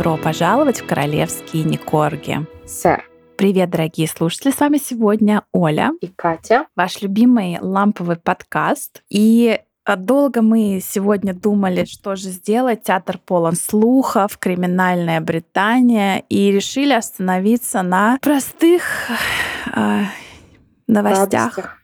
добро пожаловать в королевские Никорги. Сэр. Привет, дорогие слушатели! С вами сегодня Оля и Катя. Ваш любимый ламповый подкаст. И а, Долго мы сегодня думали, что же сделать. Театр полон слухов, криминальная Британия. И решили остановиться на простых э, новостях. Радостях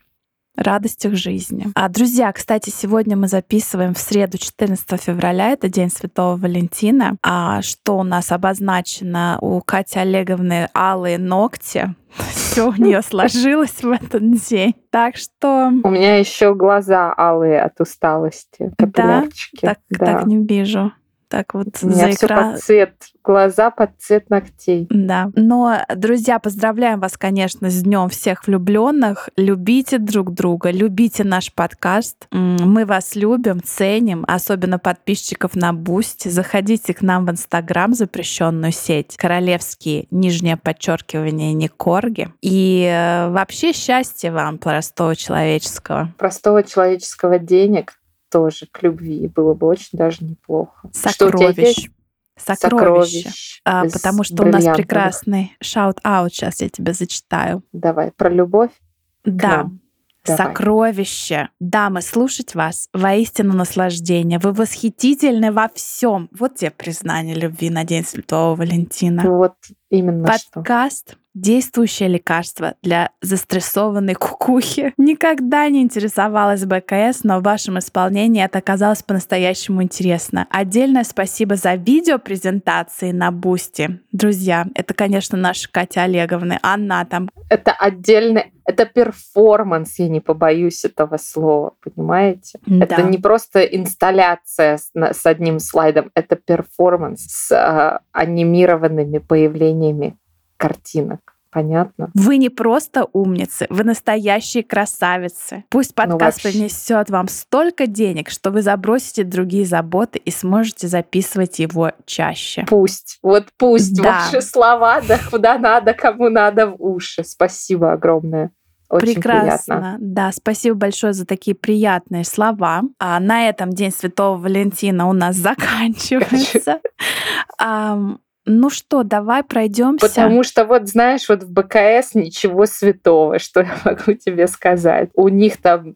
радостях жизни. А, друзья, кстати, сегодня мы записываем в среду 14 февраля, это День Святого Валентина. А что у нас обозначено у Кати Олеговны алые ногти? Все у нее сложилось в этот день. Так что... У меня еще глаза алые от усталости. Да? Так, да. так не вижу так вот У меня за все экран. под цвет глаза под цвет ногтей. Да. Но, друзья, поздравляем вас, конечно, с Днем всех влюбленных. Любите друг друга, любите наш подкаст. Мы вас любим, ценим, особенно подписчиков на Бусти. Заходите к нам в Инстаграм, запрещенную сеть Королевские, нижнее подчеркивание, не корги. И э, вообще счастья вам, простого человеческого. Простого человеческого денег, тоже к любви было бы очень даже неплохо. Сокровищ. Сокровище. Сокровищ а, потому что у нас прекрасный shout-out. Сейчас я тебе зачитаю. Давай. Про любовь? Да. Давай. Сокровище. Дамы, слушать вас воистину наслаждение. Вы восхитительны во всем. Вот тебе признание любви на День Святого Валентина. Вот именно Подкаст что действующее лекарство для застрессованной кукухи. Никогда не интересовалась БКС, но в вашем исполнении это оказалось по-настоящему интересно. Отдельное спасибо за видеопрезентации на Бусти. Друзья, это, конечно, наша Катя Олеговна. Она там... Это отдельный это перформанс, я не побоюсь этого слова, понимаете? Да. Это не просто инсталляция с, с одним слайдом, это перформанс с э, анимированными появлениями картинок. Понятно? Вы не просто умницы, вы настоящие красавицы. Пусть ну, подкаст ну, принесет вам столько денег, что вы забросите другие заботы и сможете записывать его чаще. Пусть. Вот пусть да. ваши слова, да, куда надо, кому надо в уши. Спасибо огромное. Очень Прекрасно. Приятно. Да, спасибо большое за такие приятные слова. А на этом День Святого Валентина у нас заканчивается. Ну что, давай пройдемся. Потому что вот знаешь, вот в БКС ничего святого, что я могу тебе сказать. У них там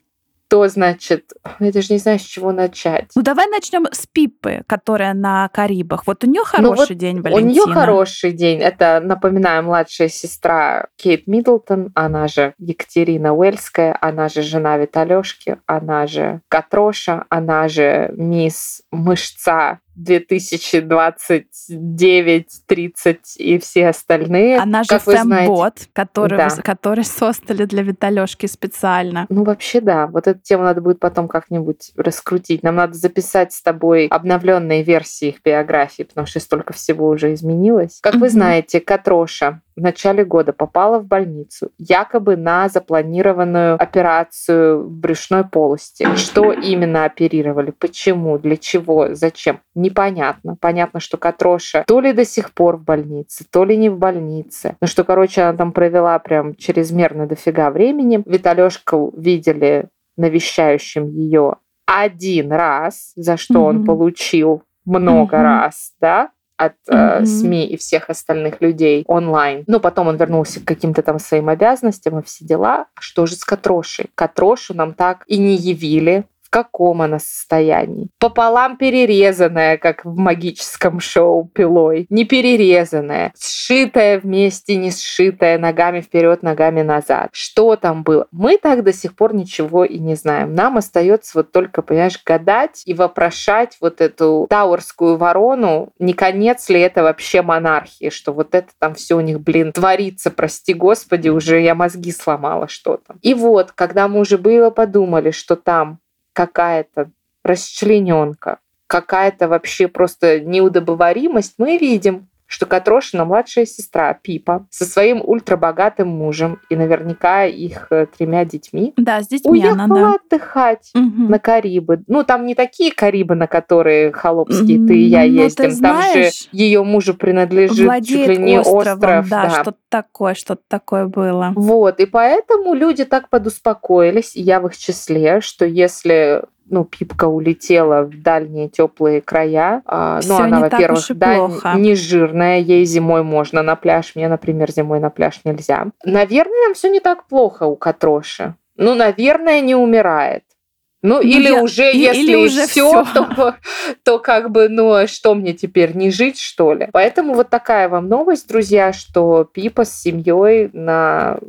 то, значит, я даже не знаю, с чего начать. Ну, давай начнем с Пиппы, которая на Карибах. Вот у нее хороший ну, вот день Валентина. У нее хороший день. Это, напоминаю, младшая сестра Кейт Миддлтон, она же Екатерина Уэльская, она же жена Виталешки, она же Катроша, она же мисс Мышца 2029, 30 и все остальные. Она же фэмбот, который, да. который создали для Виталёшки специально. Ну, вообще, да. Вот эту тему надо будет потом как-нибудь раскрутить. Нам надо записать с тобой обновленные версии их биографии, потому что столько всего уже изменилось. Как mm-hmm. вы знаете, Катроша в начале года попала в больницу, якобы на запланированную операцию брюшной полости. Что именно оперировали, почему, для чего, зачем, непонятно. Понятно, что Катроша то ли до сих пор в больнице, то ли не в больнице. Ну что, короче, она там провела прям чрезмерно дофига времени. Виталешку видели навещающим ее один раз, за что mm-hmm. он получил много mm-hmm. раз, да, от mm-hmm. э, СМИ и всех остальных людей онлайн. Ну, потом он вернулся к каким-то там своим обязанностям и все дела. Что же с Катрошей? Катрошу нам так и не явили каком она состоянии. Пополам перерезанная, как в магическом шоу пилой. Не перерезанная. Сшитая вместе, не сшитая, ногами вперед, ногами назад. Что там было? Мы так до сих пор ничего и не знаем. Нам остается вот только, понимаешь, гадать и вопрошать вот эту таурскую ворону, не конец ли это вообще монархии, что вот это там все у них, блин, творится, прости господи, уже я мозги сломала что-то. И вот, когда мы уже было подумали, что там какая-то расчлененка, какая-то вообще просто неудобоваримость, мы видим, что Катрошина младшая сестра Пипа со своим ультрабогатым мужем и наверняка их э, тремя детьми да, с детьми уехала она, да. отдыхать угу. на Карибы. Ну, там не такие Карибы, на которые холопские ты и я ну, ездим. Там же ее мужу принадлежит чуть ли не островом, остров. Да, да. что-то такое, что-то такое было. Вот, и поэтому люди так подуспокоились, и я в их числе, что если ну, Пипка улетела в дальние теплые края. А, ну, она, во-первых, да, плохо. не жирная, ей зимой можно на пляж, мне, например, зимой на пляж нельзя. Наверное, нам все не так плохо у Катроши. Ну, наверное, не умирает. Ну, ну или я, уже, и, если или уже все, то, то как бы, ну, а что мне теперь, не жить, что ли? Поэтому вот такая вам новость, друзья, что Пипа с семьей на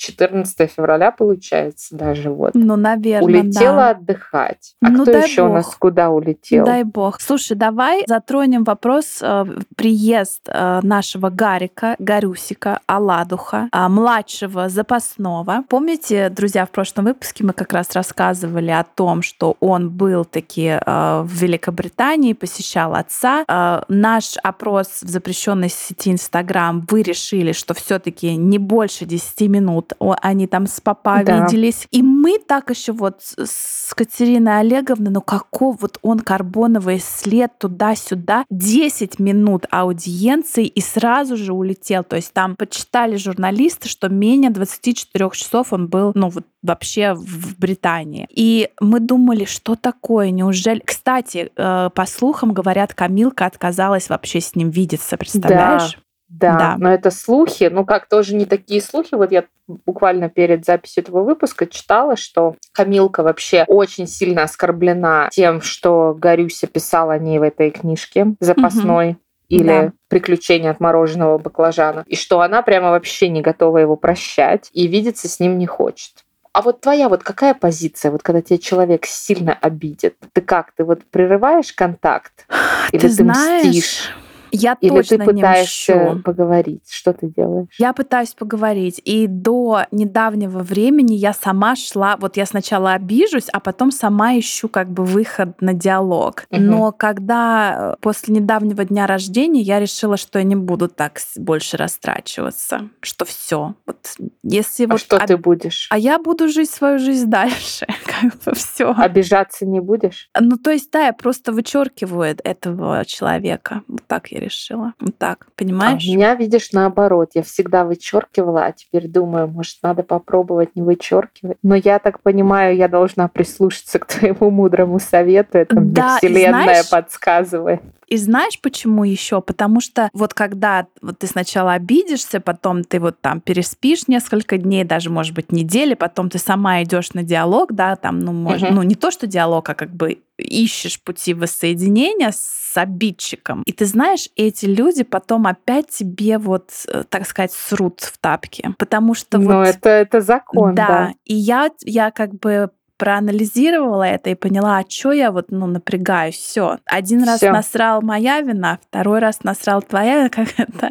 14 февраля получается даже вот. Ну, наверное, Улетела да. отдыхать. А ну, кто еще бог. у нас куда улетел? Дай бог. Слушай, давай затронем вопрос э, приезд э, нашего Гарика, Гарюсика, Аладуха, э, младшего запасного. Помните, друзья, в прошлом выпуске мы как раз рассказывали о том, что он был таки э, в Великобритании, посещал отца. Э, наш опрос в запрещенной сети Инстаграм вы решили, что все-таки не больше 10 минут они там с папа да. виделись. И мы так еще вот с Катериной Олеговной, ну каков вот он карбоновый след туда-сюда, 10 минут аудиенции и сразу же улетел. То есть там почитали журналисты, что менее 24 часов он был, ну вот вообще в Британии. И мы думали, что такое, неужели... Кстати, э, по слухам говорят, Камилка отказалась вообще с ним видеться, представляешь? Да. Да, но это слухи, ну как тоже не такие слухи. Вот я буквально перед записью этого выпуска читала, что Камилка вообще очень сильно оскорблена тем, что Горюся писал о ней в этой книжке запасной. Угу или да. приключения отмороженного баклажана, и что она прямо вообще не готова его прощать и видеться с ним не хочет. А вот твоя вот какая позиция, вот когда тебя человек сильно обидит? Ты как? Ты вот прерываешь контакт? Или ты, ты знаешь, мстишь? Я Или точно ты пытаешься не мщу. поговорить? Что ты делаешь? Я пытаюсь поговорить. И до недавнего времени я сама шла, вот я сначала обижусь, а потом сама ищу как бы выход на диалог. Угу. Но когда э, после недавнего дня рождения я решила, что я не буду так больше растрачиваться, что все. Вот если а вот что об... ты будешь? А я буду жить свою жизнь дальше, как бы все. Обижаться не будешь? Ну то есть да, я просто вычеркиваю этого человека. Вот так я решила. Вот так, понимаешь? А меня, видишь, наоборот. Я всегда вычеркивала, а теперь думаю, может, надо попробовать не вычеркивать. Но я так понимаю, я должна прислушаться к твоему мудрому совету. Это да, мне Вселенная знаешь, подсказывает. И знаешь, почему еще? Потому что вот когда вот ты сначала обидишься, потом ты вот там переспишь несколько дней, даже, может быть, недели, потом ты сама идешь на диалог, да, там, ну, может, угу. ну, не то, что диалог, а как бы ищешь пути воссоединения с обидчиком. И ты знаешь, эти люди потом опять тебе вот, э, так сказать, срут в тапки. Потому что Но вот... это, это закон, да. да. И я, я как бы проанализировала это и поняла, а что я вот ну, напрягаюсь. Все. Один раз насрал моя вина, второй раз насрал твоя, как это?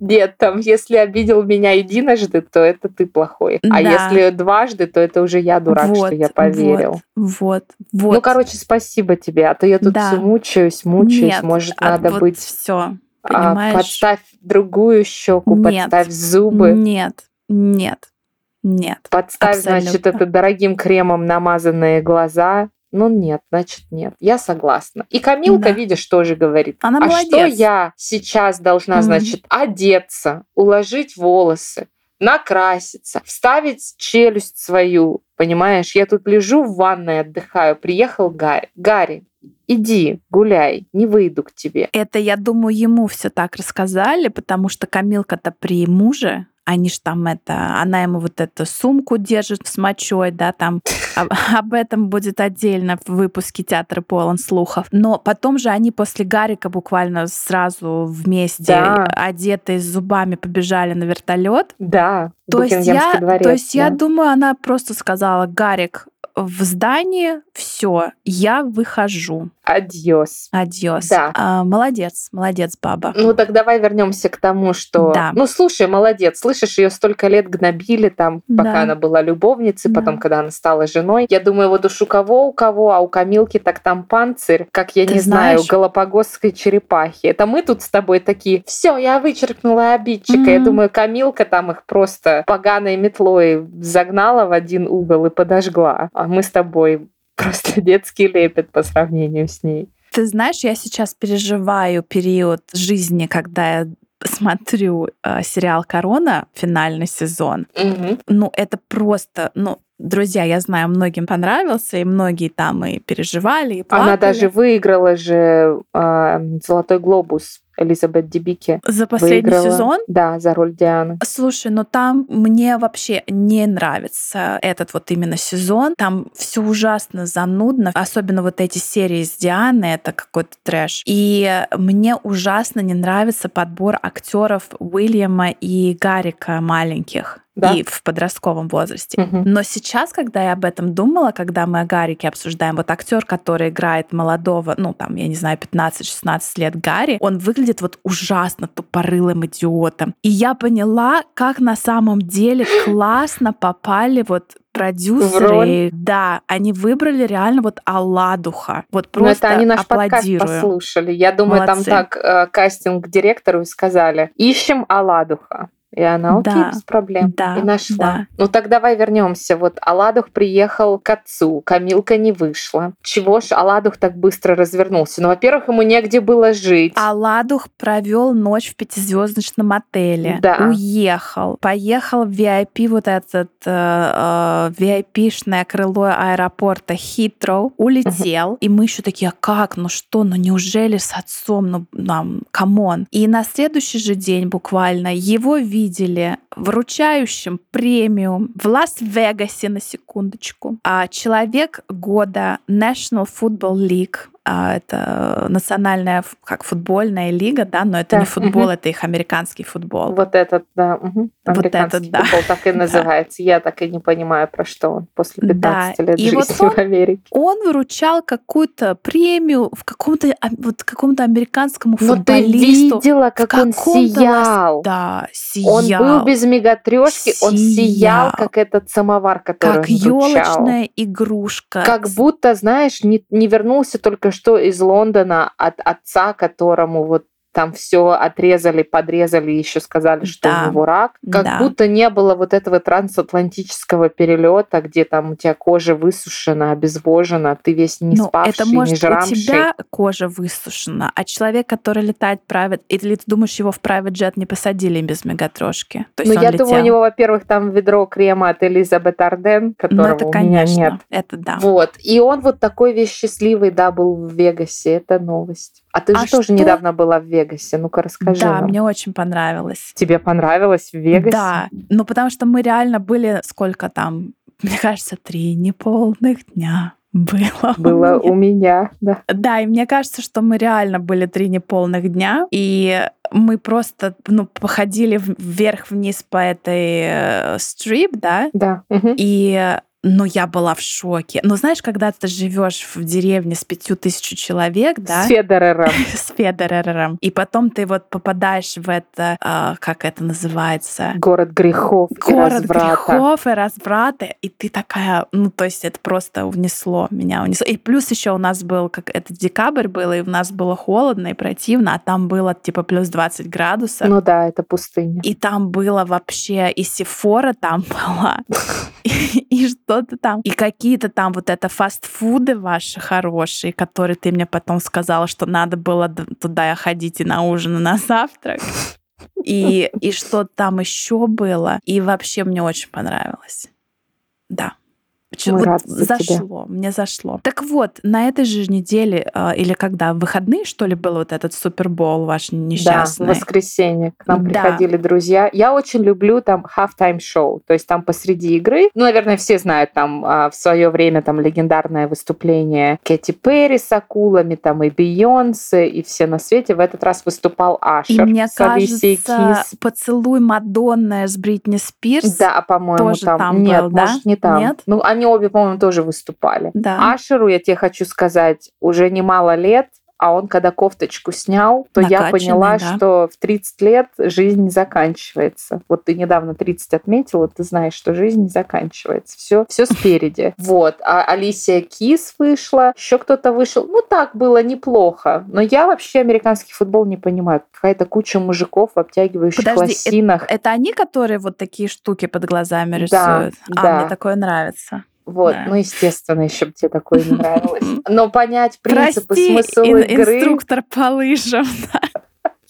Нет, там, если обидел меня единожды, то это ты плохой. А да. А если дважды, то это уже я дурак, вот, что я поверил. Вот, вот, вот. Ну, короче, спасибо тебе, а то я тут да. мучаюсь, мучаюсь. Нет, Может, а надо вот быть... все. А, подставь другую щеку, Нет. подставь зубы. Нет, нет. Нет. Подставь, абсолютно. значит, это дорогим кремом намазанные глаза. Ну нет, значит нет. Я согласна. И Камилка, да. видишь, тоже говорит. Она а молодец. что я сейчас должна, mm-hmm. значит, одеться, уложить волосы, накраситься, вставить челюсть свою, понимаешь? Я тут лежу в ванной, отдыхаю. Приехал Гарри. Гарри, иди, гуляй, не выйду к тебе. Это, я думаю, ему все так рассказали, потому что Камилка-то при муже, они ж там это, она ему вот эту сумку держит с мочой, да, там об, об этом будет отдельно в выпуске театра полон слухов. Но потом же они после Гарика буквально сразу вместе, да. одетые с зубами, побежали на вертолет. Да. То есть я, дворец, то есть да. я думаю, она просто сказала, Гарик, в здании, все, я выхожу. Адьос. Адьос. Да. А, молодец, молодец, баба. Ну так давай вернемся к тому, что... Да. Ну слушай, молодец, слышишь, ее столько лет гнобили там, пока да. она была любовницей, да. потом, когда она стала женой. Я думаю, вот уж у кого, у кого, а у Камилки так там панцирь, как я Ты не знаешь... знаю, галапагосской черепахи. Это мы тут с тобой такие, все, я вычеркнула обидчика. Mm-hmm. Я думаю, Камилка там их просто поганой метлой загнала в один угол и подожгла. А мы с тобой просто детский лепет по сравнению с ней. Ты знаешь, я сейчас переживаю период жизни, когда я смотрю э, сериал Корона, финальный сезон. Угу. Ну, это просто, ну, Друзья, я знаю, многим понравился, и многие там и переживали, и плакали. Она даже выиграла же э, Золотой глобус Элизабет Дебики. За последний выиграла. сезон? Да, за роль Дианы. Слушай, но там мне вообще не нравится этот вот именно сезон. Там все ужасно занудно. Особенно вот эти серии с Дианой, это какой-то трэш. И мне ужасно не нравится подбор актеров Уильяма и Гарика маленьких Да. и в подростковом возрасте. Мгм. Но сейчас, когда я об этом думала, когда мы о Гарике обсуждаем, вот актер, который играет молодого, ну там, я не знаю, 15-16 лет Гарри, он выглядит вот ужасно тупорылым идиотом. И я поняла, как на самом деле классно попали вот продюсеры, да, они выбрали реально вот Алладуха. Вот Ну, просто это они наш подкаст аплодирую. послушали. Я думаю, Молодцы. там так э, кастинг директору и сказали, ищем Аладуха. И она, окей, Да, без проблем. да, и нашла. да. Ну так давай вернемся. Вот Аладух приехал к отцу, Камилка не вышла. Чего ж Аладух так быстро развернулся? Ну, во-первых, ему негде было жить. Аладух провел ночь в пятизвездочном отеле. Да. Уехал. Поехал в VIP, вот этот э, VIP -шное крыло аэропорта Хитроу. Улетел. И мы еще такие, а как? Ну что? Ну неужели с отцом? Ну, нам, come on. И на следующий же день буквально его видели вручающим премию в Лас-Вегасе, на секундочку. А человек года National Football League это национальная как футбольная лига, да, но это Да, не футбол, мгм. это их американский футбол. Вот этот, да. Вот Американский этот, да. футбол так и называется. Я так и не понимаю, про что он после Да, 15 лет и жизни вот он- в Америке. Он выручал какую-то премию в каком-то а, вот какому-то американскому Но Ну, ты футболисту. видела, как он сиял. Да, Он сиял. был без мегатрешки, он сиял, Сиял. как этот самовар, который как он елочная игрушка. Как будто, знаешь, не, не вернулся только что из Лондона от отца, которому вот там все отрезали, подрезали, еще сказали, что Да. у него рак. Как Да. будто не было вот этого трансатлантического перелета, где там у тебя кожа высушена, обезвожена, ты весь не ну, спавший, это не может у жрамший. тебя кожа высушена, а человек, который летает private, или ты думаешь, его в private jet не посадили без мегатрошки? То есть Ну, я летел. думаю, у него, во-первых, там ведро крема от Элизабет Арден, Ну, которого это, у конечно, меня нет. это да. Вот. И он вот такой весь счастливый, да, был в Вегасе. Это новость. А ты А же тоже что- недавно была в Вегасе. Ну-ка, расскажи да, нам. мне очень понравилось. Тебе понравилось в Вегасе? Да, ну потому что мы реально были, сколько там, мне кажется, три неполных дня было. у Было меня. у меня, да. Да, и мне кажется, что мы реально были три неполных дня, и мы просто, ну, походили вверх-вниз по этой э, стрип, да, Да. мгм. и ну, я была в шоке. Ну, знаешь, когда ты живешь в деревне с пятью тысяч человек, да, С Федерером. с Федерером, и потом ты вот попадаешь в это, а, как это называется, Город грехов и город разврата. грехов и разврата, и ты такая, ну, то есть это просто унесло меня, унесло. И плюс еще у нас был, как это декабрь был, и у нас было холодно и противно, а там было типа плюс 20 градусов. Ну да, это пустыня. И там было вообще, и Сефора там была, и, и что-то там, и какие-то там вот это фастфуды ваши хорошие, которые ты мне потом сказала, что надо было туда ходить и на ужин, и на завтрак. И, и что там еще было. И вообще мне очень понравилось. Да. Мы вот рады за тебя. зашло, мне зашло. Так вот, на этой же неделе, э, или когда, в выходные, что ли, был вот этот Супербол ваш Да, в несчастный? воскресенье к нам Да. приходили друзья. Я очень люблю там halftime шоу, то есть там посреди игры, ну, наверное, все знают там а, в свое время там легендарное выступление Кэти Перри с акулами, там и Бейонсе, и все на свете. В этот раз выступал И Ашер мне с Алисией кажется, Кис. поцелуй Мадонны с Бритни Спирс. Да, по-моему, тоже там. там Нет, был, да? может, не там. Нет? Ну, они обе, по-моему, тоже выступали. Да. Ашеру, я тебе хочу сказать, уже немало лет, а он, когда кофточку снял, то я поняла, да. что в 30 лет жизнь не заканчивается. Вот ты недавно 30 отметила, ты знаешь, что жизнь не заканчивается. Все, все спереди. Вот. А Алисия Кис вышла, еще кто-то вышел. Ну, так было неплохо. Но я вообще американский футбол не понимаю. Какая-то куча мужиков в обтягивающих Подожди, лосинах. Это они, которые вот такие штуки под глазами Да, рисуют? А, да. мне такое нравится. Вот, Да. ну, естественно, еще бы тебе такое не нравилось. Но понять принципы, Прости, смысл ин- игры... инструктор по лыжам. да.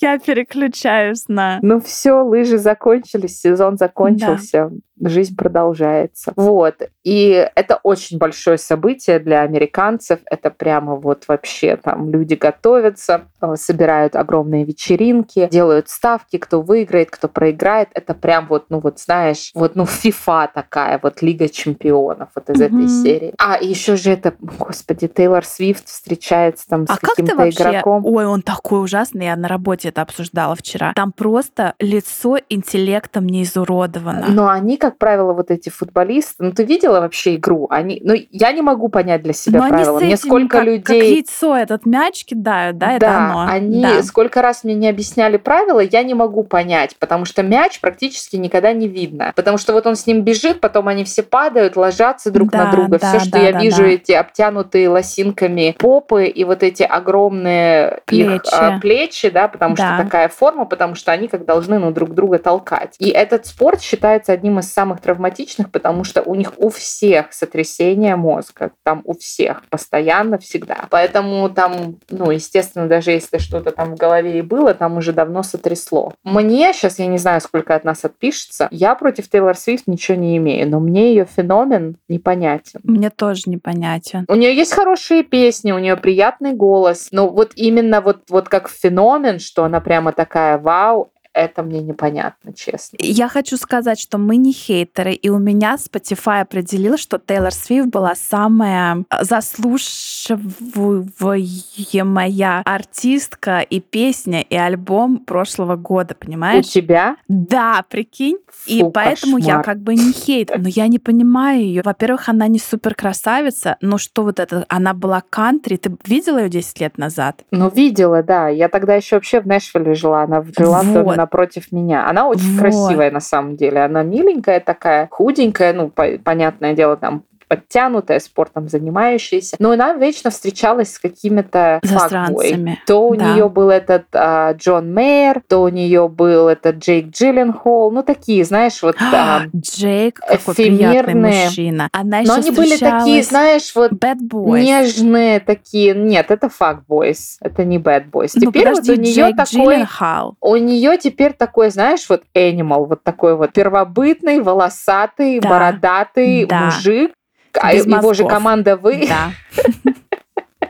Я переключаюсь на... Ну все, лыжи закончились, сезон закончился. Жизнь продолжается. Вот. И это очень большое событие для американцев. Это прямо вот вообще там люди готовятся, э, собирают огромные вечеринки, делают ставки, кто выиграет, кто проиграет. Это прям вот, ну вот знаешь, вот ну FIFA такая, вот Лига чемпионов вот из mm-hmm. этой серии. А еще же это, господи, Тейлор Свифт встречается там а с каким-то вообще... игроком. Ой, он такой ужасный, я на работе это обсуждала вчера. Там просто лицо интеллектом не изуродовано. Но они, как правило, вот эти футболисты, ну ты видела вообще игру? Они, ну я не могу понять для себя Но правила. Мне сколько как, людей... Как яйцо этот мяч кидают, да, да, это оно. они да. сколько раз мне не объясняли правила, я не могу понять, потому что мяч практически никогда не видно. Потому что вот он с ним бежит, потом они все падают, ложатся друг да, на друга. Да, все, что да, я да, вижу, да. эти обтянутые лосинками попы и вот эти огромные плечи, их, а, плечи да, потому да. что такая форма, потому что они как должны ну, друг друга толкать. И этот спорт считается одним из самых травматичных, потому что у них у всех сотрясение мозга, там у всех, постоянно, всегда. Поэтому там, ну, естественно, даже если что-то там в голове и было, там уже давно сотрясло. Мне сейчас, я не знаю, сколько от нас отпишется, я против Тейлор Свифт ничего не имею, но мне ее феномен непонятен. Мне тоже непонятен. У нее есть хорошие песни, у нее приятный голос, но вот именно вот, вот как феномен, что она прямо такая вау, это мне непонятно, честно. Я хочу сказать, что мы не хейтеры, и у меня Spotify определил, что Тейлор Свифт была самая заслушиваемая артистка и песня, и альбом прошлого года, понимаешь? У тебя? Да, прикинь. Фу, и поэтому кошмар. я как бы не хейт, но я не понимаю ее. Во-первых, она не супер красавица, но что вот это, она была кантри. Ты видела ее 10 лет назад? Ну, видела, да. Я тогда еще вообще в Нэшвилле жила. Она жила в доме Вот. Напротив меня. Она очень Вот. красивая на самом деле. Она миленькая такая, худенькая, ну, по- понятное дело, там подтянутая, спортом занимающаяся. Но она вечно встречалась с какими-то факбой. То у Да. нее был этот а, Джон Мейер, то у нее был этот Джейк Джилленхол. Ну, такие, знаешь, вот... а, Джейк, какой приятный мужчина. Она но они были такие, знаешь, вот нежные такие. Нет, это boys, это не boys. Ну, Теперь вот подожди, у нее Джейк такой, Джилленхал. у нее теперь такой, знаешь, вот animal, вот такой вот первобытный, волосатый, Да. бородатый Да. мужик. А его же мозгов. команда вы. Да.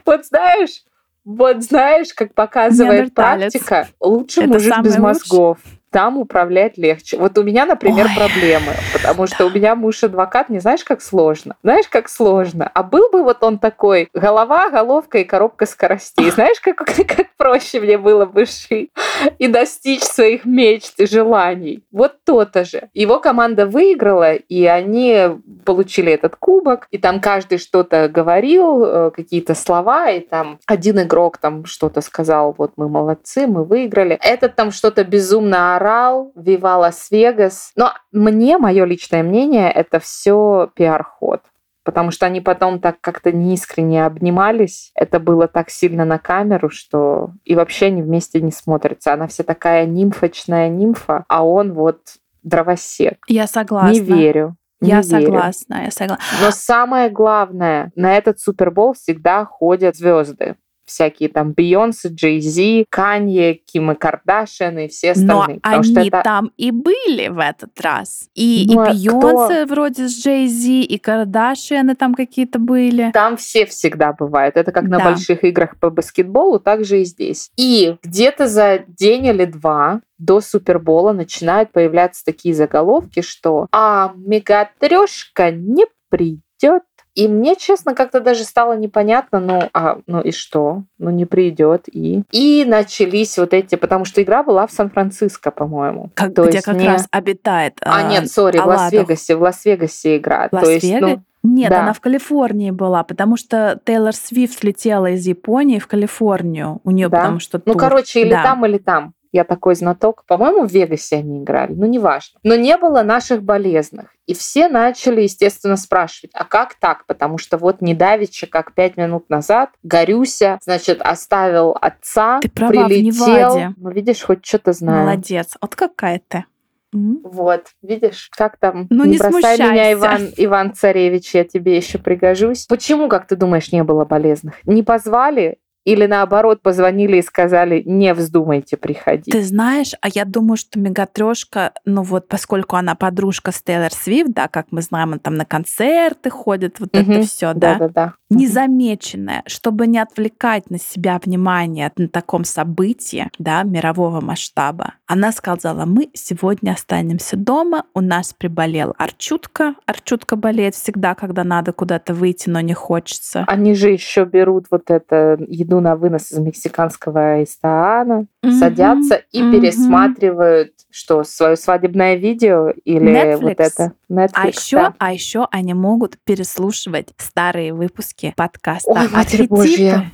Вот знаешь, вот знаешь, как показывает практика, лучше мужик без мозгов. Там управлять легче. Вот у меня, например, Ой. проблемы, потому что у меня муж адвокат, не знаешь, как сложно. Знаешь, как сложно. А был бы вот он такой, голова, головка и коробка скоростей. Знаешь, как, как проще мне было бы жить и достичь своих мечт и желаний. Вот то-то же. Его команда выиграла, и они получили этот кубок, и там каждый что-то говорил, э, какие-то слова, и там один игрок там что-то сказал, вот мы молодцы, мы выиграли. Этот там что-то безумно орал, Вива Лас-Вегас. Но мне, мое личное мнение, это все пиар-ход потому что они потом так как-то неискренне обнимались. Это было так сильно на камеру, что и вообще они вместе не смотрятся. Она вся такая нимфочная нимфа, а он вот дровосек. Я согласна. Не верю. не Я верю. согласна, я согласна. Но самое главное, на этот Супербол всегда ходят звезды. Всякие там Бейонсе, Джей Зи, Канье, Кима Кардашьян и все Но остальные. потому они что это там и были в этот раз. И, Ну, и а Бейонсе вроде с Джей Зи, и Кардашьяны там какие-то были. Там все всегда бывают. Это как на Да. больших играх по баскетболу, так же и здесь. И где-то за день или два до Супербола начинают появляться такие заголовки, что «А мегатрешка не придет». И мне, честно, как-то даже стало непонятно, ну, а, ну и что? Ну, не придет, и... И начались вот эти, потому что игра была в Сан-Франциско, по-моему. Как, То где есть как не- раз обитает А, а, нет, sorry, в. Лас-Вегасе, в Лас-Вегасе игра. То есть, Лас-Вегас? ну, Нет, да. она в Калифорнии была, потому что Тейлор Свифт летела из Японии в Калифорнию. У нее Да? потому что Ну, тур. короче, или Да. там, или там. Я такой знаток. По-моему, в Вегасе они играли. Ну, неважно. Но не было наших болезных. И все начали, естественно, спрашивать, а как так? Потому что вот недавеча, как пять минут назад, Горюся, значит, оставил отца, Ты права, в прилетел. Неваде. Ну, видишь, хоть что-то знаю. Молодец. Вот какая ты. Вот, видишь, как там, Ну, не бросай меня. Иван, Иван Царевич, я тебе еще пригожусь. Почему, как ты думаешь, не было болезных? Не позвали Или наоборот, позвонили и сказали, не вздумайте приходить. Ты знаешь, а я думаю, что Мегатрешка, ну вот поскольку она подружка с Тейлор Свифт, да, как мы знаем, он там на концерты ходит, вот угу. это все, да, да, да, незамеченная, чтобы не отвлекать на себя внимание на таком событии, да, мирового масштаба. Она сказала, мы сегодня останемся дома, у нас приболел Арчутка. Арчутка болеет всегда, когда надо куда-то выйти, но не хочется. Они же еще берут вот это еду на вынос из мексиканского Истаана, mm-hmm. садятся и mm-hmm. пересматривают что свое свадебное видео или Netflix. вот это Netflix, а еще, да. а еще они могут переслушивать старые выпуски подкаста. Ой, Матерь Божья.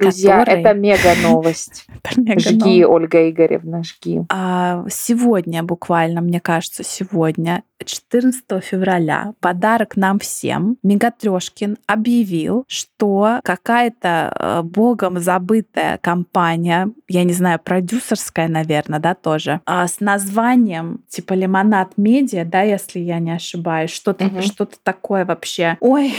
Друзья, который... это мега новость. жги, Ольга Игоревна, жги. А, сегодня буквально, мне кажется, сегодня 14 февраля подарок нам всем. Мегатрешкин объявил, что какая-то э, богом забытая компания, я не знаю, продюсерская, наверное, да, тоже, а, с названием типа Лимонад Медиа, да, если я не ошибаюсь, что-то угу. что такое вообще. Ой,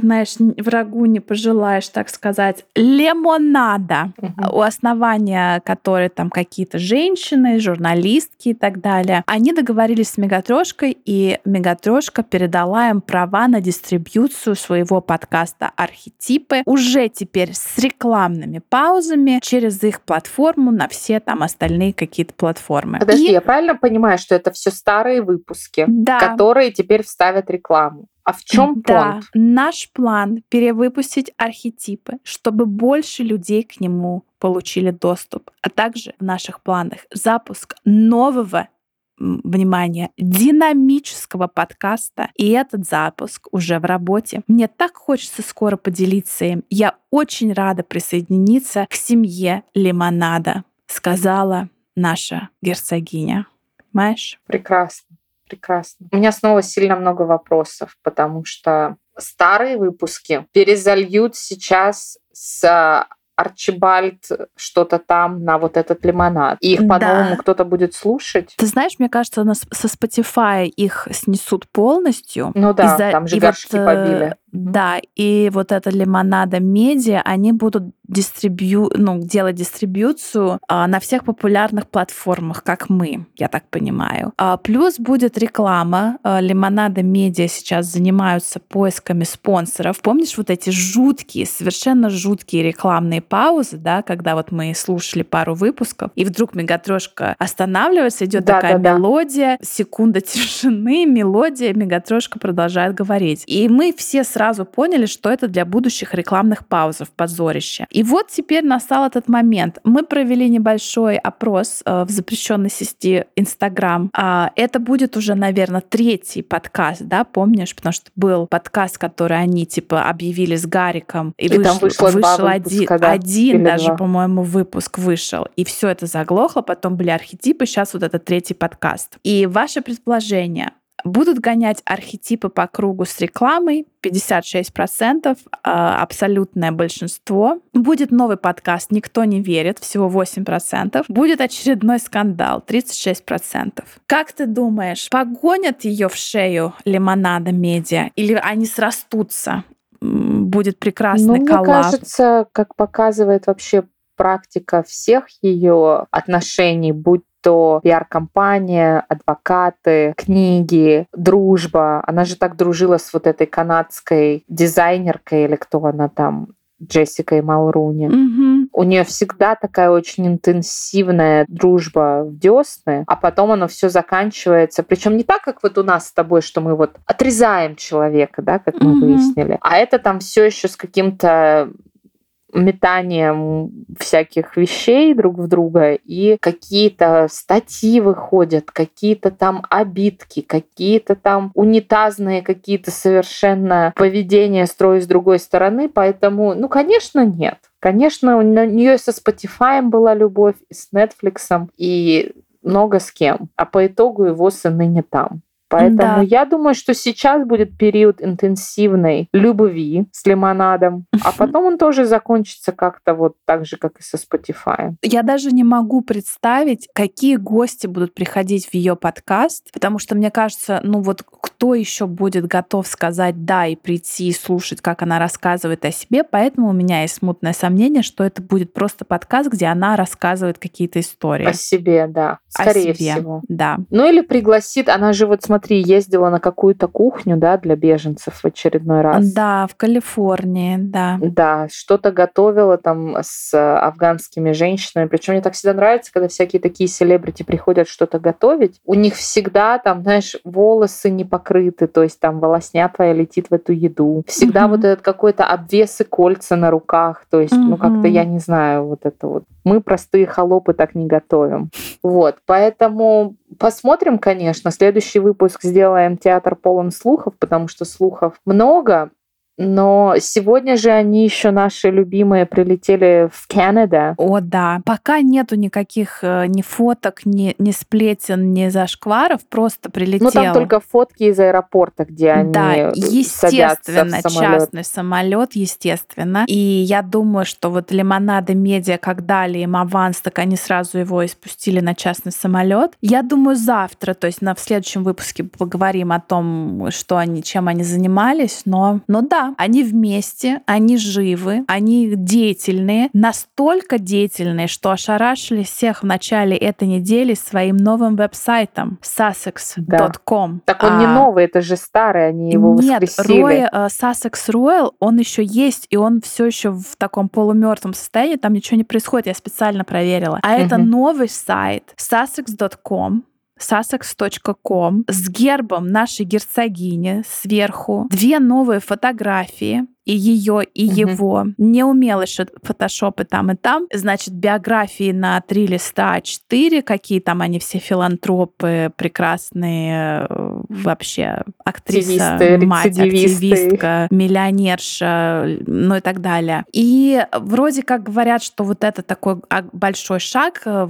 знаешь, врагу не пожелаешь, так сказать. Лимонада, угу. у основания которой там какие-то женщины, журналистки и так далее. Они договорились с Мегатрешкой, и Мегатрешка передала им права на дистрибьюцию своего подкаста «Архетипы» уже теперь с рекламными паузами через их платформу на все там остальные какие-то платформы. Подожди, и... я правильно понимаю, что это все старые выпуски, да. которые теперь вставят рекламу? А в чем да, понт? Наш план перевыпустить архетипы, чтобы больше людей к нему получили доступ. А также в наших планах запуск нового внимание, динамического подкаста. И этот запуск уже в работе. Мне так хочется скоро поделиться им. Я очень рада присоединиться к семье Лимонада, сказала наша герцогиня. Понимаешь? Прекрасно, прекрасно. У меня снова сильно много вопросов, потому что старые выпуски перезальют сейчас с Арчибальд что-то там на вот этот лимонад. И их по-новому да. кто-то будет слушать. Ты знаешь, мне кажется, со Spotify их снесут полностью. Ну да, там же горшки вот, побили. Да, и вот это лимонада медиа, они будут дистрибью, ну, делать дистрибьюцию а, на всех популярных платформах, как мы, я так понимаю. А, плюс будет реклама. А, лимонада медиа сейчас занимаются поисками спонсоров. Помнишь вот эти жуткие, совершенно жуткие рекламные паузы, да, когда вот мы слушали пару выпусков, и вдруг мегатрошка останавливается, идет да, такая да, мелодия, да. секунда тишины, мелодия, мегатрошка продолжает говорить. И мы все сразу сразу поняли, что это для будущих рекламных паузов позорище. И вот теперь настал этот момент. Мы провели небольшой опрос э, в запрещенной сети Инстаграм. А, это будет уже, наверное, третий подкаст, да, помнишь? Потому что был подкаст, который они типа объявили с Гариком. И, и вышел, там вышло вышел один, да? один даже, по-моему, выпуск вышел. И все это заглохло. Потом были архетипы, сейчас вот это третий подкаст. И ваше предположение, Будут гонять архетипы по кругу с рекламой, 56%, а, абсолютное большинство. Будет новый подкаст «Никто не верит», всего 8%. Будет очередной скандал, 36%. Как ты думаешь, погонят ее в шею лимонада медиа или они срастутся? Будет прекрасный ну, коллаб. Мне кажется, как показывает вообще практика всех ее отношений, будь то пиар-компания, адвокаты, книги, дружба. Она же так дружила с вот этой канадской дизайнеркой или кто она там, Джессикой Малруни. Mm-hmm. У нее всегда такая очень интенсивная дружба в десны, а потом оно все заканчивается. Причем не так, как вот у нас с тобой, что мы вот отрезаем человека, да, как мы mm-hmm. выяснили, а это там все еще с каким-то метанием всяких вещей друг в друга, и какие-то статьи выходят, какие-то там обидки, какие-то там унитазные какие-то совершенно поведения строят с другой стороны, поэтому, ну, конечно, нет. Конечно, у нее со Spotify была любовь, и с Netflix, и много с кем. А по итогу его сыны не там. Поэтому да. я думаю, что сейчас будет период интенсивной любви с лимонадом, а потом он тоже закончится как-то вот так же, как и со Spotify. Я даже не могу представить, какие гости будут приходить в ее подкаст, потому что мне кажется, ну вот кто еще будет готов сказать да и прийти и слушать, как она рассказывает о себе. Поэтому у меня есть смутное сомнение, что это будет просто подкаст, где она рассказывает какие-то истории. О себе, да. Скорее о себе, всего. Да. Ну или пригласит, она же вот смотри, ездила на какую-то кухню, да, для беженцев в очередной раз. Да, в Калифорнии, да. Да, что-то готовила там с афганскими женщинами. Причем мне так всегда нравится, когда всякие такие селебрити приходят что-то готовить. У них всегда там, знаешь, волосы не покрыты, то есть там волосня твоя летит в эту еду. Всегда угу. вот этот какой-то обвес и кольца на руках. То есть, угу. ну как-то я не знаю, вот это вот. Мы простые холопы так не готовим. Вот, поэтому посмотрим, конечно. Следующий выпуск сделаем театр полон слухов, потому что слухов много. Но сегодня же они еще наши любимые прилетели в Канада. О, да. Пока нету никаких э, ни фоток, ни, ни сплетен, ни зашкваров, просто прилетел. Ну, там только фотки из аэропорта, где они Да, естественно, в самолет. частный самолет, естественно. И я думаю, что вот Лимонада Медиа, как дали им аванс, так они сразу его испустили на частный самолет. Я думаю, завтра, то есть на в следующем выпуске поговорим о том, что они, чем они занимались, но, но да, они вместе, они живы, они деятельные, настолько деятельные, что ошарашили всех в начале этой недели своим новым веб-сайтом sussex.com. Да. Так он а, не новый, это же старый, они его Нет, воскресили. Roy, uh, Sussex Royal, он еще есть, и он все еще в таком полумертвом состоянии, там ничего не происходит, я специально проверила. А угу. это новый сайт sussex.com, sussex.com с гербом нашей герцогини сверху, две новые фотографии, и ее, и угу. его. Не умела фотошопы там и там. Значит, биографии на три листа А4, какие там они все филантропы, прекрасные э, вообще актриса, активисты, мать, активистка, миллионерша, ну и так далее. И вроде как говорят, что вот это такой большой шаг э,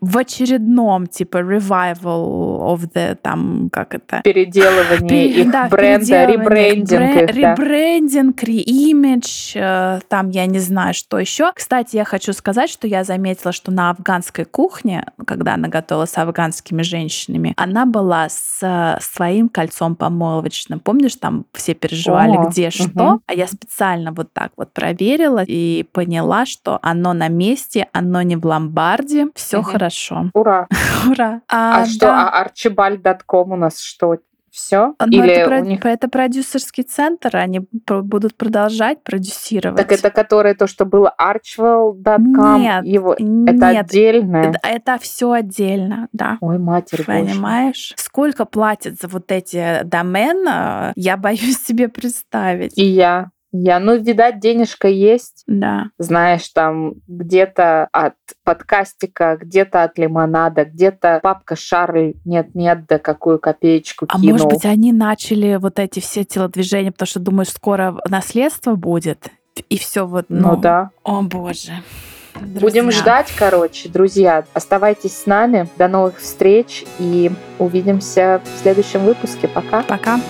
в очередном типа revival of the там как это переделывание Пере, их да, бренда, ребрендинг, ребрендинг, имидж, э, там я не знаю, что еще. Кстати, я хочу сказать, что я заметила, что на афганской кухне, когда она готовила с афганскими женщинами, она была с своим кольцом помолвочным. Помнишь, там все переживали, О, где угу. что, а я специально вот так вот проверила и поняла, что оно на месте, оно не в ломбарде, все угу. хорошо. Ура! Ура! А, а что, да. а archibald.com у нас что? Все? Но Или это, у них... это продюсерский центр, они будут продолжать продюсировать. Так это которое то, что было archwell.com? Нет, его... это нет, отдельное? Это, это все отдельно, да. Ой, матерь Понимаешь? Боже. Сколько платят за вот эти домены, я боюсь себе представить. И я. Я, ну, видать, денежка есть. Да. Знаешь, там где-то от подкастика, где-то от лимонада, где-то папка Шарль нет-нет, да какую копеечку а кинул. А может быть, они начали вот эти все телодвижения, потому что думаешь, скоро наследство будет, и все вот, ну, ну да. О, боже. Друзья. Будем ждать, короче, друзья. Оставайтесь с нами. До новых встреч и увидимся в следующем выпуске. Пока. Пока.